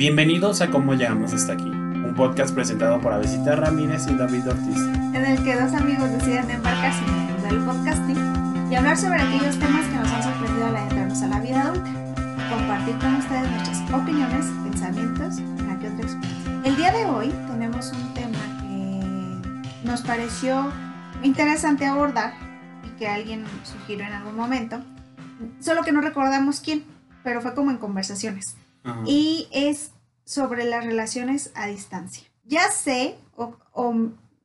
Bienvenidos a Cómo Llegamos Hasta Aquí, un podcast presentado por Avesita Ramírez y David Ortiz. en el que dos amigos deciden embarcarse en el mundo del podcasting y hablar sobre aquellos temas que nos han sorprendido al adentrarnos a la vida adulta. Compartir con ustedes nuestras opiniones, pensamientos, una que otra experiencia. El día de hoy tenemos un tema que nos pareció interesante abordar y que alguien sugirió en algún momento, solo que no recordamos quién, pero fue como en conversaciones. Ajá. Y es sobre las relaciones a distancia. Ya sé, o, o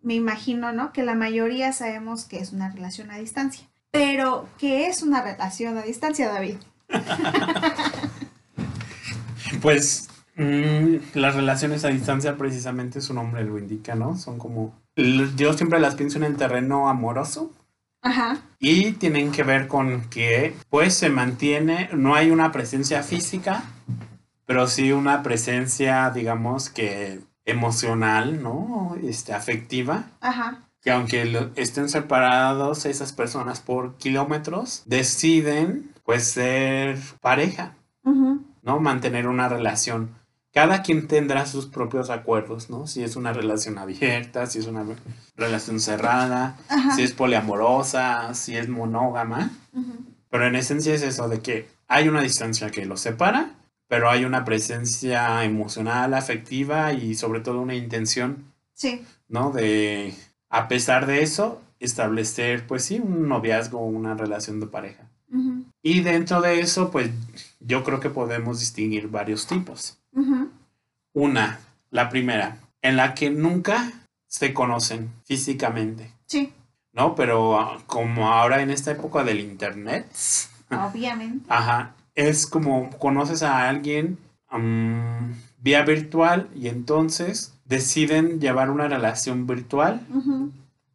me imagino, ¿no? Que la mayoría sabemos que es una relación a distancia. Pero, ¿qué es una relación a distancia, David? Pues mm, las relaciones a distancia, precisamente su nombre lo indica, ¿no? Son como. Yo siempre las pienso en el terreno amoroso. Ajá. Y tienen que ver con que, pues, se mantiene, no hay una presencia física, pero sí una presencia, digamos que emocional, ¿no? Este, afectiva. Ajá. que aunque lo- estén separados esas personas por kilómetros, deciden pues ser pareja, ¿no? Mantener una relación. Cada quien tendrá sus propios acuerdos, ¿no? Si es una relación abierta, si es una re- relación cerrada, Ajá. si es poliamorosa, si es monógama. ujú. Pero en esencia es eso de que hay una distancia que los separa, pero hay una presencia emocional, afectiva y sobre todo una intención Sí. ¿no? De, a pesar de eso, establecer, pues sí, un noviazgo, una relación de pareja. Y dentro de eso, pues yo creo que podemos distinguir varios tipos. Una, la primera, en la que nunca se conocen físicamente, Sí, ¿no? Pero ah, como ahora en esta época del internet, obviamente. ajá, es como conoces a alguien vía virtual y entonces deciden llevar una relación virtual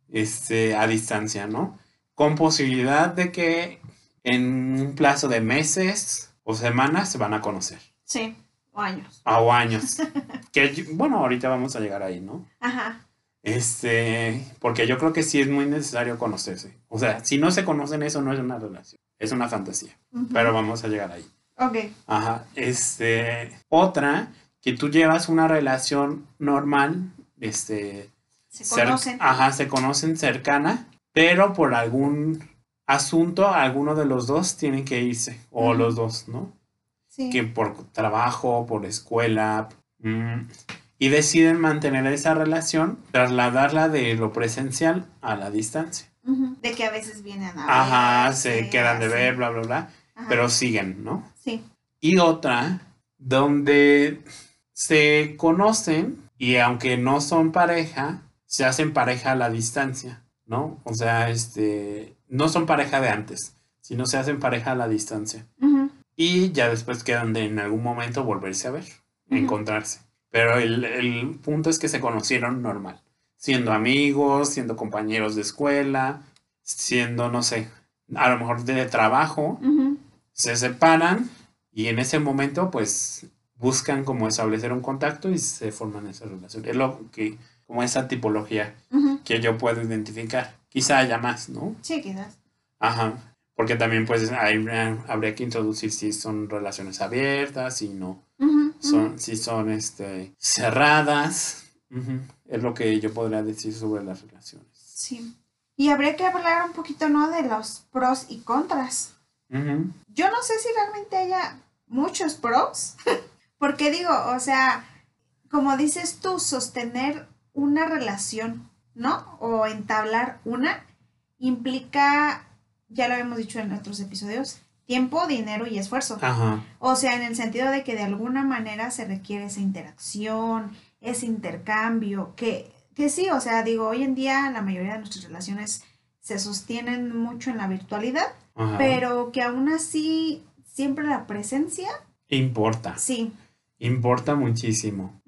este, a distancia, ¿no? Con posibilidad de que en un plazo de meses o semanas se van a conocer. Sí, o años. Ah, O años. que bueno, ahorita vamos a llegar ahí, ¿no? Ajá. Este, porque yo creo que sí es muy necesario conocerse. O sea, si no se conocen, eso no es una relación, es una fantasía. Pero vamos a llegar ahí. Ok. Ajá. Este, otra, que tú llevas una relación normal, este, Se conocen. ajá, se conocen cercana, pero por algún asunto, alguno de los dos tienen que irse, o los dos, ¿no? Sí. Que por trabajo, por escuela, mm, y deciden mantener esa relación, trasladarla de lo presencial a la distancia. De que a veces vienen a Ajá, verse, se quedan de así. ver, bla, bla, bla, Ajá. pero siguen, ¿no? Sí. Y otra, donde se conocen y aunque no son pareja, se hacen pareja a la distancia, ¿no? O sea, este, no son pareja de antes, sino se hacen pareja a la distancia. Y ya después quedan de en algún momento volverse a ver, encontrarse. Pero el, el punto es que se conocieron normal, siendo amigos, siendo compañeros de escuela, siendo, no sé, a lo mejor de trabajo, se separan y en ese momento pues buscan como establecer un contacto y se forman esa relación. Es lo que, como esa tipología que yo puedo identificar. Quizá haya más, ¿no? Sí, quizás. Ajá. Porque también pues hay- habría que introducir si son relaciones abiertas, si no, son, si son este, cerradas. Es lo que yo podría decir sobre las relaciones. Sí. Y habría que hablar un poquito, ¿no? De los pros y contras. Yo no sé si realmente haya muchos pros. Porque digo, o sea, como dices tú, sostener una relación, ¿no? O entablar una implica, ya lo hemos dicho en otros episodios, tiempo, dinero y esfuerzo. Ajá. O sea, en el sentido de que de alguna manera se requiere esa interacción, ese intercambio, que, que sí, o sea, digo, hoy en día la mayoría de nuestras relaciones se sostienen mucho en la virtualidad, Ajá. pero que aún así siempre la presencia, Importa. sí. Importa muchísimo.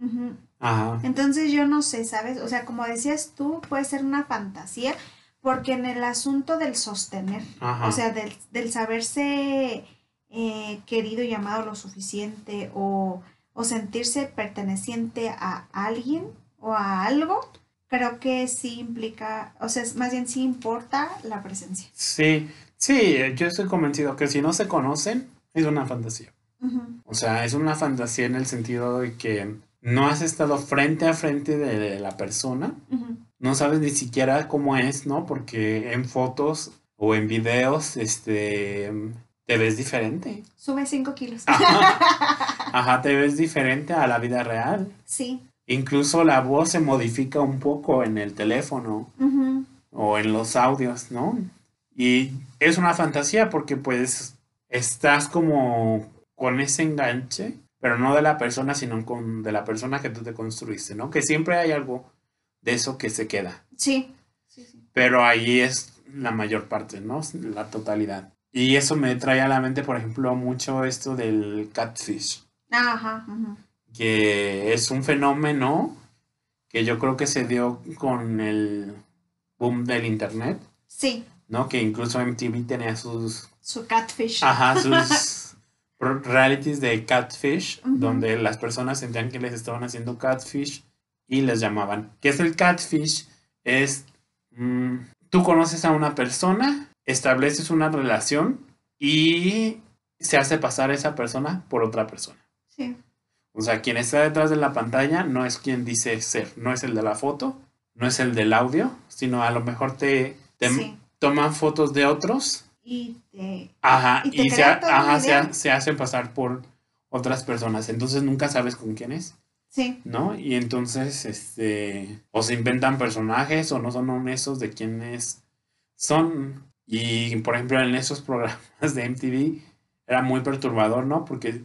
Ajá. Entonces yo no sé, ¿sabes? O sea, como decías tú, puede ser una fantasía, porque en el asunto del sostener, Ajá. o sea, del, del saberse eh, querido y amado lo suficiente o, o sentirse perteneciente a alguien o a algo, creo que sí implica, o sea, es- más bien sí importa la presencia. Sí, sí, yo estoy convencido que si no se conocen, es una fantasía. O sea, es una fantasía en el sentido de que no has estado frente a frente de la persona, no sabes ni siquiera cómo es, ¿no? Porque en fotos o en videos, este, te ves diferente. Sube 5 kilos. Ajá, Ajá, te ves diferente a la vida real. Sí. Incluso la voz se modifica un poco en el teléfono o en los audios, ¿no? Y es una fantasía porque pues estás como con ese enganche, pero no de la persona, sino con de la persona que tú te construiste, ¿no? Que siempre hay algo de eso que se queda, Sí. Sí, sí. pero ahí es la mayor parte, ¿no? La totalidad. Y eso me trae a la mente, por ejemplo, mucho esto del catfish, Ajá. que es un fenómeno que yo creo que se dio con el boom del internet, Sí. ¿no? Que incluso MTV tenía sus, Su catfish. ajá, sus realities de catfish, donde las personas sentían que les estaban haciendo catfish y les llamaban. ¿Qué es el catfish? Es, mm, tú conoces a una persona, estableces una relación y se hace pasar esa persona por otra persona. Sí. O sea, quien está detrás de la pantalla no es quien dice ser, no es el de la foto, no es el del audio, sino a lo mejor te, te Sí. toman fotos de otros, Y te. ajá, Y te y, se, ajá, se hacen pasar por otras personas, entonces nunca sabes con quién es, Sí. ¿no? Y entonces, este, o se inventan personajes o no son honestos de quiénes son. Y, por ejemplo, en esos programas de MTV era muy perturbador, ¿no? Porque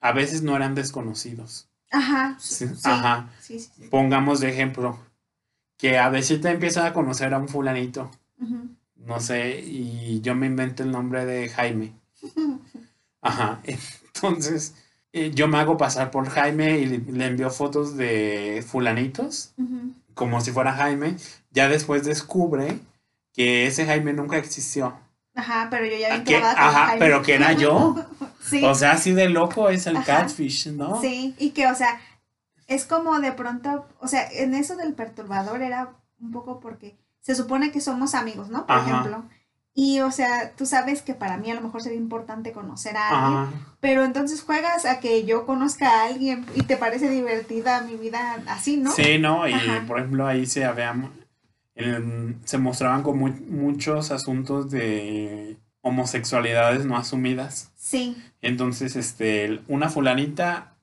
a veces no eran desconocidos. Ajá. Sí, Sí. ajá. Sí, sí, sí. Pongamos de ejemplo que a veces te empieza a conocer a un fulanito, no sé, y yo me invento el nombre de Jaime. Ajá. Entonces, eh, yo me hago pasar por Jaime y le, envío fotos de fulanitos, como si fuera Jaime. Ya después descubre que ese Jaime nunca existió. Ajá, pero yo ya bien Que- clavada con ajá, Jaime. pero que era yo. Sí. O sea, así de loco es el Ajá. catfish, ¿no? Sí, y que, o sea, es como de pronto, o sea, en eso del perturbador era un poco porque se supone que somos amigos, ¿no? Por Ajá. ejemplo. Y, o sea, tú sabes que para mí a lo mejor sería importante conocer a alguien, Ajá. pero entonces juegas a que yo conozca a alguien y te parece divertida mi vida así, ¿no? Sí, ¿no? Y Ajá. por ejemplo ahí se había, en- se mostraban mu- muchos asuntos de homosexualidades no asumidas. Sí, Entonces, este, una fulanita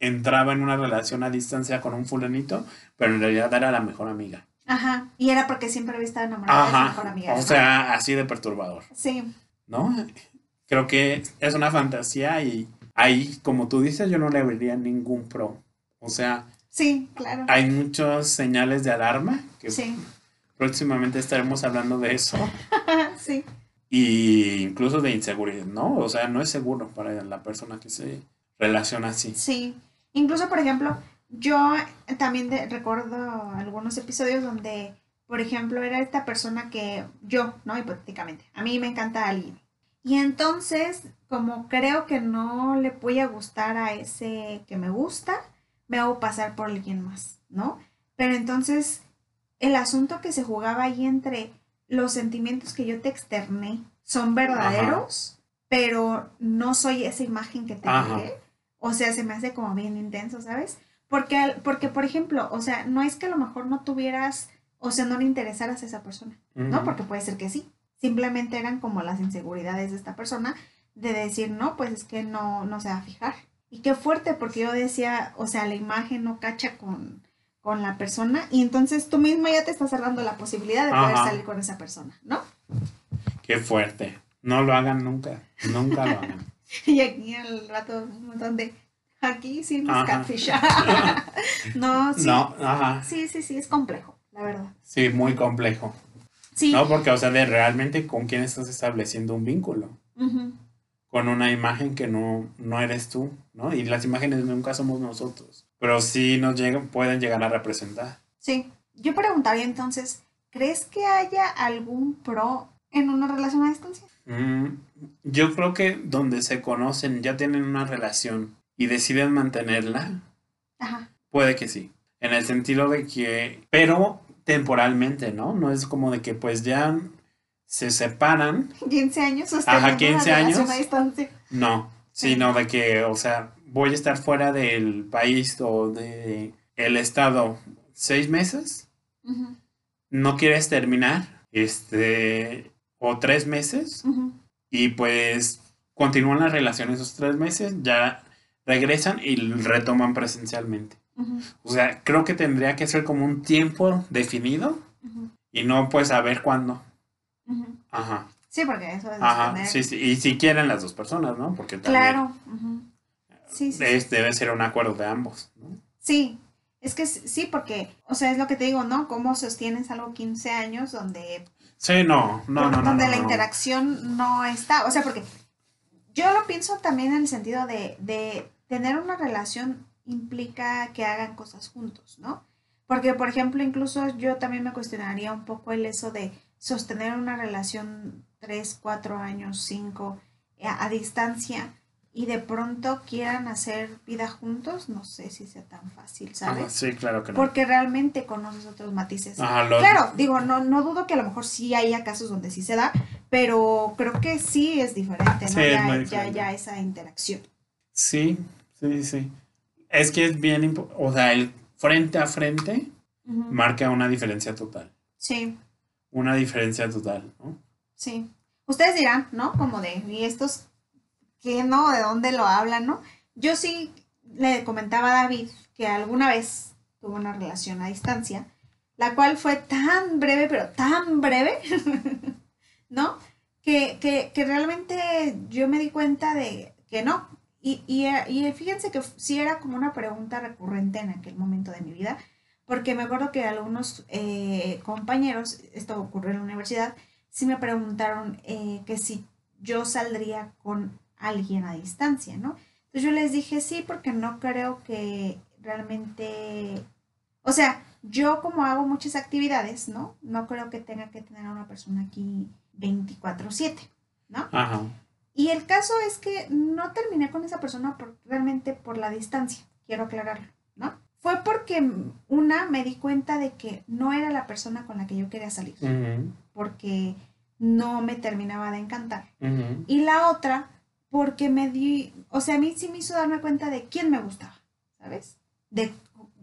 entraba en una relación a distancia con un fulanito, pero en realidad era la mejor amiga. ajá. Y era porque siempre había estado enamorada de su mejor amiga. O sea, así de perturbador, Sí, ¿no? Creo que es una fantasía y ahí, como tú dices, yo no le vería ningún pro. O sea, sí, claro. hay muchos señales de alarma que Sí, próximamente estaremos hablando de eso. sí. Y incluso de inseguridad, ¿no? O sea, no es seguro para la persona que se relaciona así. Sí, incluso por ejemplo, yo también de- recuerdo algunos episodios donde, por ejemplo, era esta persona que yo, ¿no? Hipotéticamente, a mí me encanta alguien. Y entonces, como creo que no le voy a gustar a ese que me gusta, me hago pasar por alguien más, ¿no? Pero entonces, el asunto que se jugaba ahí entre los sentimientos que yo te externé son verdaderos, pero no soy esa imagen que te dejé. O sea, se me hace como bien intenso, ¿sabes? Porque, porque, por ejemplo, o sea, no es que a lo mejor no tuvieras, o sea, no le interesaras a esa persona, ¿no? Porque puede ser que sí. Simplemente eran como las inseguridades de esta persona de decir, no, pues es que no, no se va a fijar. Y qué fuerte, porque yo decía, o sea, la imagen no cacha con, con la persona y entonces tú mismo ya te estás cerrando la posibilidad de poder Ajá. salir con esa persona, ¿no? Qué fuerte. No lo hagan nunca. Nunca lo hagan. Y aquí al rato un montón de, aquí sí nos Ajá. catfish. no, sí. No, ajá. Sí, sí, sí, es complejo, la verdad. Sí, muy complejo. Sí. No, porque, o sea, de realmente con quién estás estableciendo un vínculo. Con una imagen que no, no eres tú, ¿no? Y las imágenes nunca somos nosotros. Pero sí nos llegan, pueden llegar a representar. Sí. Yo preguntaría entonces, ¿crees que haya algún pro en una relación a distancia? Mm, yo creo que donde se conocen, ya tienen una relación y deciden mantenerla, Ajá. puede que sí. En el sentido de que, pero temporalmente, ¿no? No es como de que pues ya se separan, 15 años Ajá, 15 una relación años. a distancia. no, Sino de que, o sea, voy a estar fuera del país o de el estado seis meses. No quieres terminar, este, o tres meses. Y pues continúan las relaciones esos tres meses, ya regresan y retoman presencialmente. O sea, creo que tendría que ser como un tiempo definido y no pues saber cuándo. Ajá. Sí, porque eso es Ajá. tener- Sí, sí. Y si quieren las dos personas, ¿no? Porque también Claro. Sí, sí, es- debe ser un acuerdo de ambos, ¿no? Sí, es que sí, porque, o sea, es lo que te digo, ¿no? ¿Cómo sostienes algo 15 años donde, Sí, no, no, no, donde no, la no. interacción no está? O sea, porque yo lo pienso también en el sentido de, de tener una relación implica que hagan cosas juntos, ¿no? Porque, por ejemplo, incluso yo también me cuestionaría un poco el eso de sostener una relación 3, 4 años, 5 a, a distancia y de pronto quieran hacer vida juntos, no sé si sea tan fácil, ¿sabes? Ajá, sí, claro que no. porque realmente conoces otros matices. Ajá, lo- Claro, digo, no, no dudo que a lo mejor sí haya casos donde sí se da, pero creo que sí es diferente, ¿no? Sí, es ya, muy ya, diferente. ya esa interacción. Sí, sí, sí. Es que es bien, o sea, el frente a frente marca una diferencia total. Sí, Una diferencia total, ¿no? sí. Ustedes dirán, ¿no? Como de, ¿y estos qué, no? ¿De dónde lo hablan, no? Yo sí le comentaba a David que alguna vez tuvo una relación a distancia, la cual fue tan breve, pero tan breve, ¿no? Que, que, que realmente yo me di cuenta de que no. Y, y, y fíjense que sí era como una pregunta recurrente en aquel momento de mi vida, porque me acuerdo que algunos eh, compañeros, esto ocurrió en la universidad, sí me preguntaron eh, que si yo saldría con alguien a distancia, ¿no? Entonces yo les dije sí, porque no creo que realmente, o sea, yo como hago muchas actividades, ¿no? No creo que tenga que tener a una persona aquí 24/7, ¿no? Ajá. Y el caso es que no terminé con esa persona por, realmente por la distancia, quiero aclararlo, ¿no? Fue porque una me di cuenta de que no era la persona con la que yo quería salir, porque no me terminaba de encantar. ujú. Y la otra, porque me di, o sea, a mí sí me hizo darme cuenta de quién me gustaba, ¿sabes? De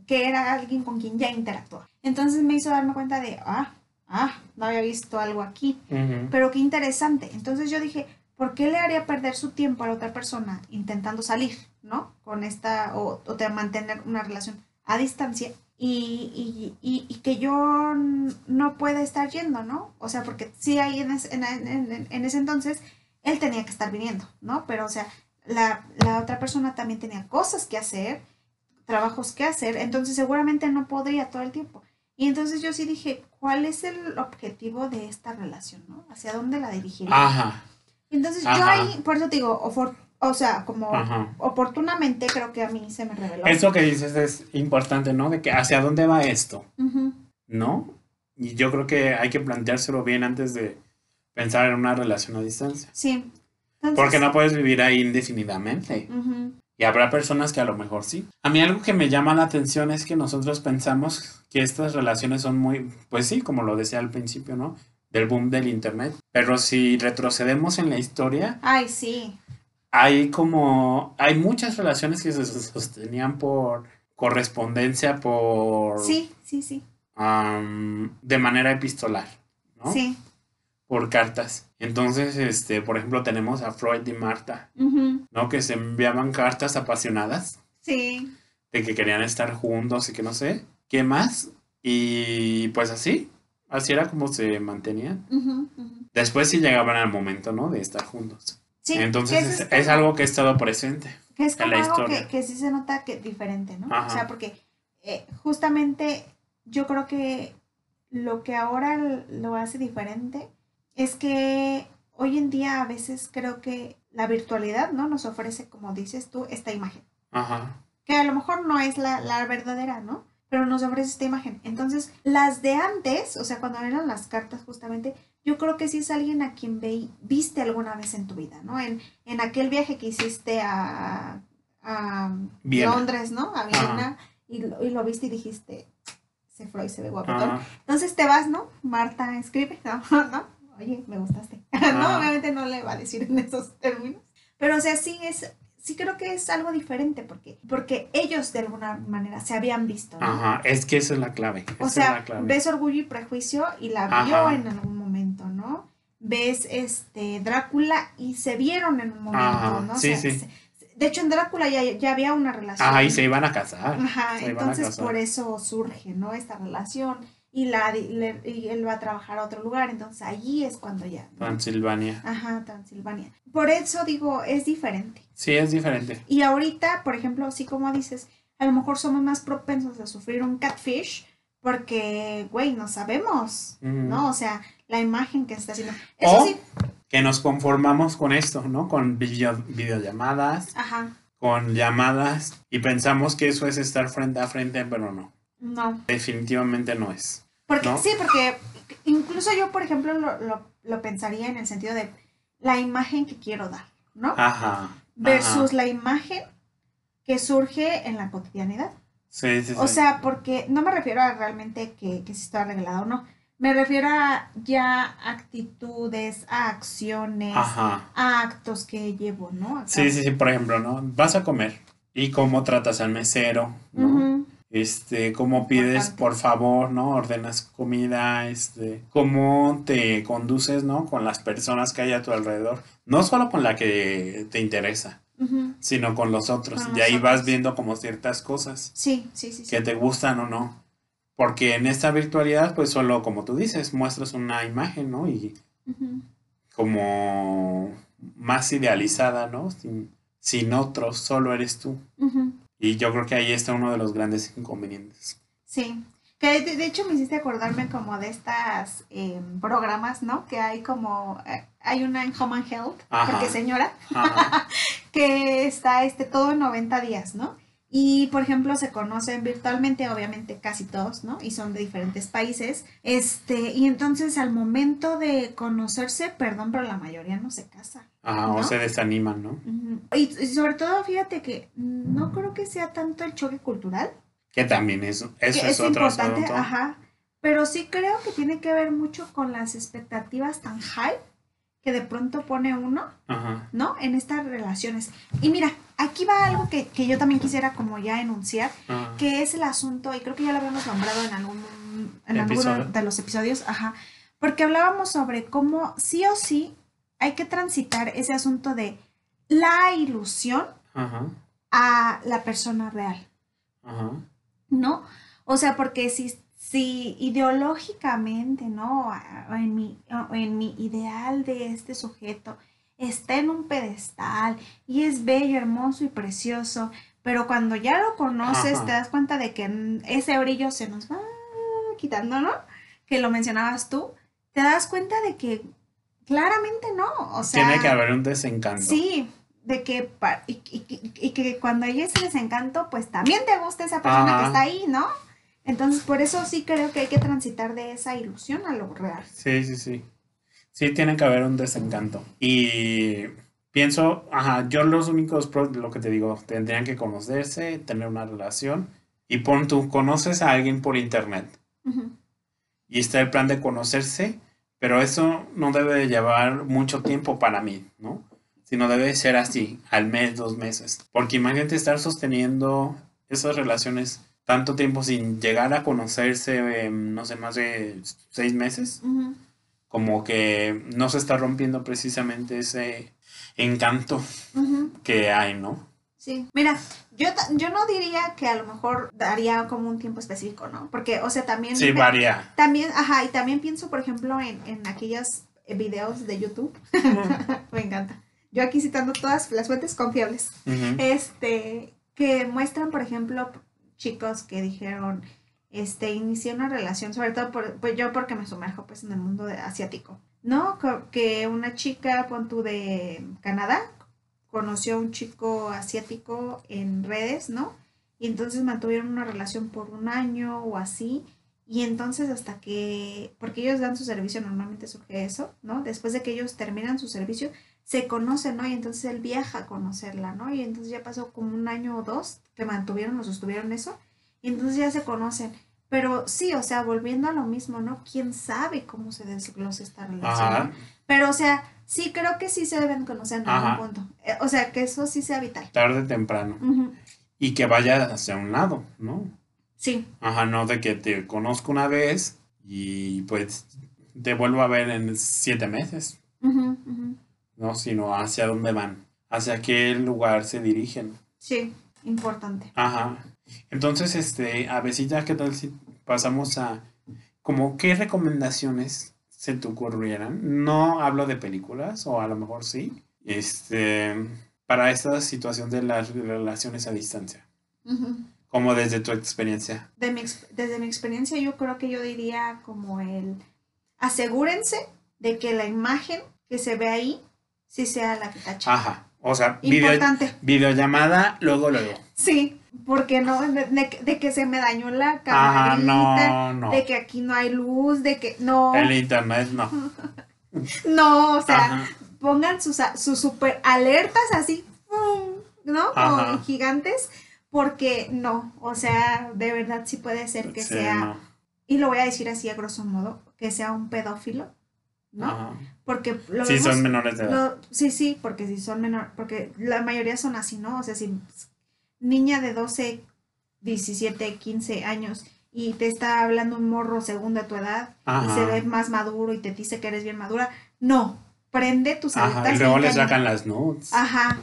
que era alguien con quien ya interactuaba. Entonces me hizo darme cuenta de, ah, ah, no había visto algo aquí, pero qué interesante. Entonces yo dije, ¿por qué le haría perder su tiempo a la otra persona intentando salir, ¿no? Con esta, o, o de mantener una relación a distancia y, y, y, y que yo no pueda estar yendo, ¿no? O sea, porque sí ahí en, en- en- en ese entonces él tenía que estar viniendo, ¿no? Pero, o sea, la, la otra persona también tenía cosas que hacer, trabajos que hacer, entonces seguramente no podría todo el tiempo. Y entonces yo sí dije, ¿cuál es el objetivo de esta relación, no? ¿Hacia dónde la dirigiría? Ajá. Entonces yo ahí, por eso te digo, ofor- o sea, como Ajá. oportunamente creo que a mí se me reveló. Eso que dices es importante, ¿no? De que hacia dónde va esto, ¿no? Y yo creo que hay que planteárselo bien antes de pensar en una relación a distancia. Sí. Entonces, Porque no puedes vivir ahí indefinidamente. Y habrá personas que a lo mejor sí. A mí algo que me llama la atención es que nosotros pensamos que estas relaciones son muy, pues sí, como lo decía al principio, ¿no? Del boom del Internet. Pero si retrocedemos en la historia, Ay, sí. hay como, hay muchas relaciones que se sostenían por correspondencia, por, Sí, sí, sí. am, de manera epistolar, ¿no? Sí. Por cartas. Entonces, este, por ejemplo, tenemos a Freud y Marta, ¿no? Que se enviaban cartas apasionadas Sí. de que querían estar juntos y que no sé, ¿qué más? Y pues así, así era como se mantenían. Después sí llegaban al momento, ¿no? De estar juntos. Sí, Entonces es, algo que ha estado presente. que es en la algo historia. que, que sí se nota que diferente, ¿no? Ajá. O sea, porque eh, justamente yo creo que lo que ahora lo hace diferente es que hoy en día a veces creo que la virtualidad, ¿no? Nos ofrece, como dices tú, esta imagen. Ajá. que a lo mejor no es la, la verdadera, ¿no? Pero nos ofrece esta imagen. Entonces, las de antes, o sea, cuando eran las cartas justamente, yo creo que sí es alguien a quien ve, viste alguna vez en tu vida, ¿no? En, en aquel viaje que hiciste a, a. Londres, ¿no? A Viena, y lo, y lo viste y dijiste, se fue y se ve guapetón. Entonces te vas, ¿no? Marta escribe, ¿no? ¿no? Oye, me gustaste. no, obviamente no le va a decir en esos términos. Pero, o sea, sí es, sí creo que es algo diferente porque, porque ellos de alguna manera se habían visto. ¿no? Ajá, es que esa es la clave. O sea, clave. ves Orgullo y Prejuicio y la vio Ajá. en algún momento, ¿no? Ves este Drácula y se vieron en un momento, Ajá, ¿no? O sí, sea, sí. se- de hecho, en Drácula ya, ya había una relación. Ajá, y se iban a casar. Ajá, se iban a entonces casar. por eso surge, ¿no? Esta relación y, la, le- y él va a trabajar a otro lugar, entonces allí es cuando ya. Transilvania. Ajá, Transilvania. Por eso digo, es diferente. Sí, es diferente. Y ahorita, por ejemplo, así como dices, a lo mejor somos más propensos a sufrir un catfish porque, güey, no sabemos. ¿no? O sea, la imagen que se está haciendo. Eso O- sí, Que nos conformamos con esto, ¿no? Con video, videollamadas, ajá, con llamadas, y pensamos que eso es estar frente a frente, pero no. no. Definitivamente no es. Porque, ¿No? Sí, porque incluso yo, por ejemplo, lo, lo, lo pensaría en el sentido de la imagen que quiero dar, ¿no? Ajá. Versus ajá. la imagen que surge en la cotidianidad. Sí, sí, sí. O sea, porque no me refiero a realmente que, que si está arreglado o no. Me refiero a ya actitudes, a acciones, Ajá. a actos que llevo, ¿no? Sí, sí, sí, por ejemplo, ¿no? Vas a comer y cómo tratas al mesero, ¿no? Este, cómo pides, por favor, ¿no? Ordenas comida, este, cómo te conduces, ¿no? Con las personas que hay a tu alrededor. No solo con la que te interesa, sino con los otros. Con y ahí vas viendo como ciertas cosas Sí, sí, sí. sí. que te gustan o no. Porque en esta virtualidad, pues solo, como tú dices, muestras una imagen, ¿no? Y como más idealizada, ¿no? Sin, sin otros, solo eres tú. Y yo creo que ahí está uno de los grandes inconvenientes. Sí. Que de, de hecho me hiciste acordarme como de estas eh, programas, ¿no? Que hay como, eh, hay una en Home and Health, Ajá. porque señora, Ajá. que está este todo en 90 días, ¿no? Y por ejemplo se conocen virtualmente, obviamente casi todos, ¿no? Y son de diferentes países. Este, y entonces al momento de conocerse, perdón, pero la mayoría no se casa. Ajá, ¿No? o se desaniman, ¿no? Ujú. y, y sobre todo, fíjate que no creo que sea tanto el choque cultural, Que también es, eso que es, es otro importante, asunto. ajá, pero sí creo que tiene que ver mucho con las expectativas tan high que de pronto pone uno Ajá. ¿no? En estas relaciones. Y mira, aquí va algo que, que yo también quisiera como ya enunciar, que es el asunto, y creo que ya lo habíamos nombrado en algún en alguno de los episodios, ajá, porque hablábamos sobre cómo sí o sí hay que transitar ese asunto de la ilusión Ajá. a la persona real, Ajá. ¿no? O sea, porque si, si ideológicamente, ¿no? En mi, en mi ideal de este sujeto está en un pedestal y es bello, hermoso y precioso, pero cuando ya lo conoces Ajá. te das cuenta de que ese brillo se nos va quitando, ¿no? Que lo mencionabas tú, te das cuenta de que claramente no, o sea... Tiene que haber un desencanto. Sí, de que, y, y- y que cuando hay ese desencanto, pues también te gusta esa persona Ajá. que está ahí, ¿no? Entonces, por eso sí creo que hay que transitar de esa ilusión a lo real. Sí, sí, sí. Sí, tiene que haber un desencanto. Y pienso, ajá, yo los únicos lo que te digo, tendrían que conocerse, tener una relación. Y pon tú, conoces a alguien por internet. Y está el plan de conocerse, pero eso no debe de llevar mucho tiempo para mí, ¿no? Sino debe ser así, al mes, dos meses. Porque imagínate estar sosteniendo esas relaciones tanto tiempo sin llegar a conocerse, eh, no sé, más de seis meses. ujú. Como que no se está rompiendo precisamente ese encanto que hay, ¿no? Sí, mira, yo, yo no diría que a lo mejor daría como un tiempo específico, ¿no? Porque, o sea, también... Sí, varía. También, ajá, y también pienso, por ejemplo, en, en aquellos eh, videos de YouTube. me encanta. Yo aquí citando todas las fuentes confiables. Este, que muestran, por ejemplo, chicos que dijeron, este, inicié una relación, sobre todo por, pues yo porque me sumerjo pues en el mundo asiático, ¿no? Que una chica, pon de Canadá, conoció a un chico asiático en redes, ¿no? Y entonces mantuvieron una relación por un año o así. Y entonces hasta que, porque ellos dan su servicio, normalmente surge eso, ¿no? Después de que ellos terminan su servicio, se conocen, ¿no? Y entonces él viaja a conocerla, ¿no? Y entonces ya pasó como un año o dos que mantuvieron o sostuvieron eso. Y entonces ya se conocen. Pero sí, o sea, volviendo a lo mismo, ¿no? ¿Quién sabe cómo se desglosa esta relación? Ajá. Pero, o sea, sí creo que sí se deben conocer en Ajá. algún punto. Eh, o sea, que eso sí sea vital. Tarde o temprano. Y que vaya hacia un lado, ¿no? Sí, Ajá, no de que te conozco una vez y pues te vuelvo a ver en siete meses. ¿no? Sino hacia dónde van, hacia qué lugar se dirigen. sí, importante. Ajá. Entonces, este, a Besita, ¿qué tal si pasamos a como qué recomendaciones se te ocurrieran? No hablo de películas, o a lo mejor sí, este, para esta situación de las relaciones a distancia, como desde tu experiencia. De mi desde mi experiencia, yo creo que yo diría como el asegúrense de que la imagen que se ve ahí sí sea la que tacha. Ajá. O sea, video, videollamada, luego, luego. Sí, porque no, de, que se me dañó la Ajá, camarita, no, no. de que aquí no hay luz, de que no, El internet no. no, o sea, Ajá. pongan sus, sus super alertas así. ¿no? Como gigantes, porque no, o sea, de verdad sí puede ser que Sí, sea, no. y lo voy a decir así a grosso modo, que sea un pedófilo, ¿no? Ajá. Porque lo Sí, vemos- son menores de edad. lo- sí, sí, porque si son menor, porque la mayoría son así, ¿no? O sea, si niña de 12, 17, 15 años y te está hablando un morro de tu edad y se ve más maduro y te dice que eres bien madura, no, prende tus Ajá. alertas. Y luego cambia. sacan las nudes. Ajá,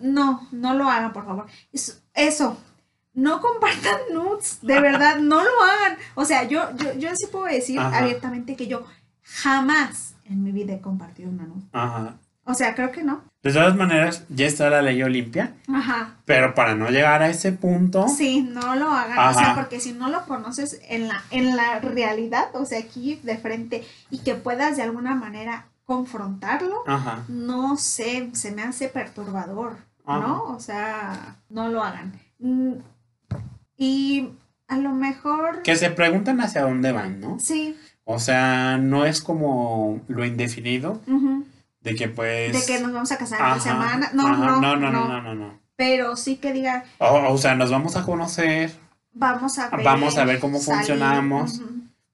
no, no lo hagan, por favor. Es- eso, no compartan nudes, de verdad, no lo hagan. O sea, yo, yo, yo sí puedo decir Ajá. abiertamente que yo jamás en mi vida he compartido una nude. Ajá. O sea, creo que no. De todas maneras, ya está la ley Olimpia, Ajá. pero para no llegar a ese punto, Sí, no lo hagan. O sea, Ajá. porque si no lo conoces en la, en la realidad, o sea, aquí de frente, y que puedas de alguna manera confrontarlo, ajá, no sé, se me hace perturbador, ¿no? O sea, no lo hagan. Mm, Y a lo mejor, que se preguntan hacia dónde van, ¿no? sí, O sea, no es como lo indefinido ujú, de que pues... de que nos vamos a casar en Ajá, tres semanas. No, ajá, no, no, no, no, no, no, no. Pero sí que diga, O, o sea, nos vamos a conocer, vamos a ver. Vamos a ver cómo salir, funcionamos.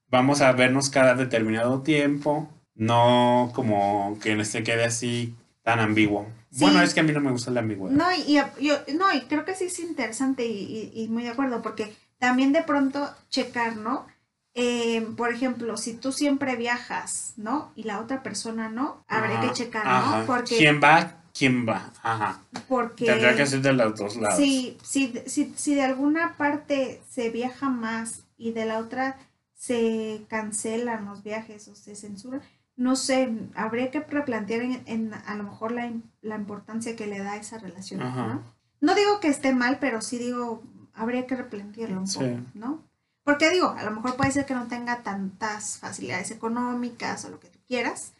vamos a vernos cada determinado tiempo, no como que se quede así tan ambiguo. Sí. Bueno, es que a mí no me gusta la ambigüedad. No, y, y- yo, no, y creo que sí es interesante y, y- y muy de acuerdo, porque también de pronto checar, ¿no? Eh, por ejemplo, si tú siempre viajas, ¿no? Y la otra persona no, habría Ajá, que checar, ¿no? Porque, ¿Quién va? ¿Quién va? Ajá. porque Tendrá que ser de los dos lados. si, si, si, si de alguna parte se viaja más y de la otra se cancelan los viajes o se censuran, no sé, habría que replantear en, en a lo mejor la, la importancia que le da a esa relación, Ajá. ¿no? No digo que esté mal, pero sí digo, habría que replantearlo un Sí. poco, ¿no? Porque digo, a lo mejor puede ser que no tenga tantas facilidades económicas o lo que tú quieras,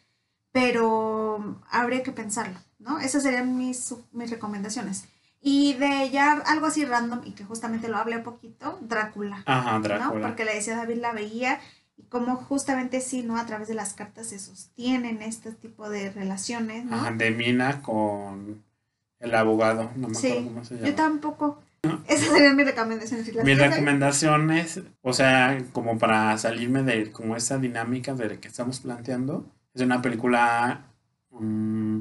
pero habría que pensarlo, ¿no? Esas serían mis, mis recomendaciones. Y de ya algo así random, y que justamente lo hablé un poquito, Drácula, Ajá, ¿no? Drácula. Porque le decía David la veía y cómo justamente sí, ¿no? A través de las cartas se sostienen este tipo de relaciones, ¿no? Ajá, de Mina con el abogado. No me acuerdo Sí, cómo se yo llama. tampoco. Esas serían mis recomendaciones. Si Mi recomendación es, o sea, como para salirme de como esa dinámica de la que estamos planteando, es una película mm,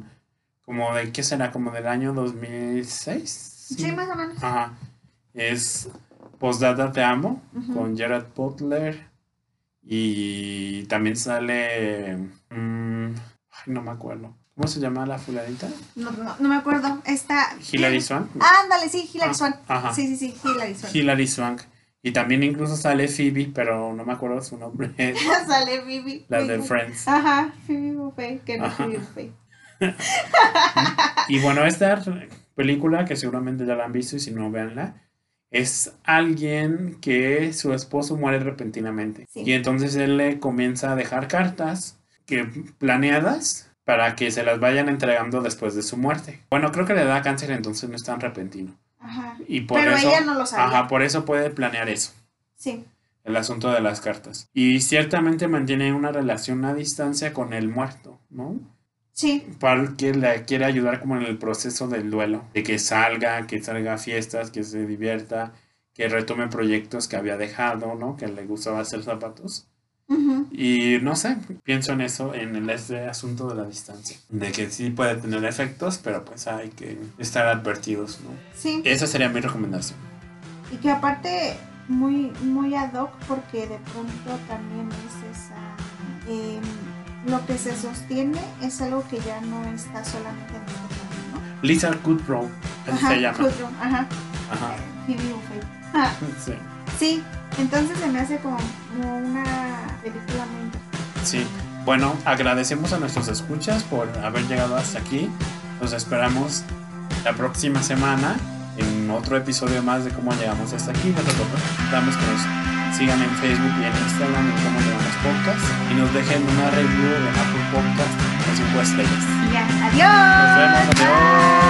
como de, ¿qué será? Como del año 2006. Sí, más o menos. Ajá. Es Postdata Te Amo con Gerard Butler y también sale, mm, ay, no me acuerdo. ¿Cómo se llama la fulanita? No, no, no me acuerdo. Está. Hilary Swank. Ándale, sí, Hilary Ah, Swank. ajá. Sí, sí, sí, Hilary Swank. Hilary Swank. Y también incluso sale Phoebe, pero no me acuerdo su nombre. Sale Vivi. la de Friends. Ajá, Phoebe Buffay, que no Ajá. Phoebe Buffay. Y bueno, esta película, que seguramente ya la han visto y si no, véanla, es alguien que su esposo muere repentinamente. Sí. Y entonces él le comienza a dejar cartas que planeadas para que se las vayan entregando después de su muerte. Bueno, creo que le da cáncer, entonces no es tan repentino. Ajá. Y por Pero eso, ella no lo sabía. Ajá, por eso puede planear eso. Sí. el asunto de las cartas. Y ciertamente mantiene una relación a distancia con el muerto, ¿no? Sí. Para que le quiere ayudar como en el proceso del duelo, de que salga, que salga a fiestas, que se divierta, que retome proyectos que había dejado, ¿no? Que le gustaba hacer zapatos. Y no sé, pienso en eso, en el este asunto de la distancia. De que sí puede tener efectos, pero pues hay que estar advertidos, ¿no? Sí. Esa sería mi recomendación. Y que aparte muy, muy ad hoc porque de pronto también es esa... em, lo que se sostiene es algo que ya no está solamente en nuestro plano, ¿no? Kudrow, así se llama. Kudrow, ajá. Ajá, Buffay. Ah, sí. sí, entonces se me hace como, como una película muy interesante. Sí. Bueno, agradecemos a nuestros escuchas por haber llegado hasta aquí. Los esperamos la próxima semana en otro episodio más de cómo llegamos hasta aquí. Nosotros damos que nos sigan en Facebook y en Instagram en cómo llegamos podcast y nos dejen una review en Apple Podcast con 5 estrellas. Y ya, adiós. Nos vemos, adiós.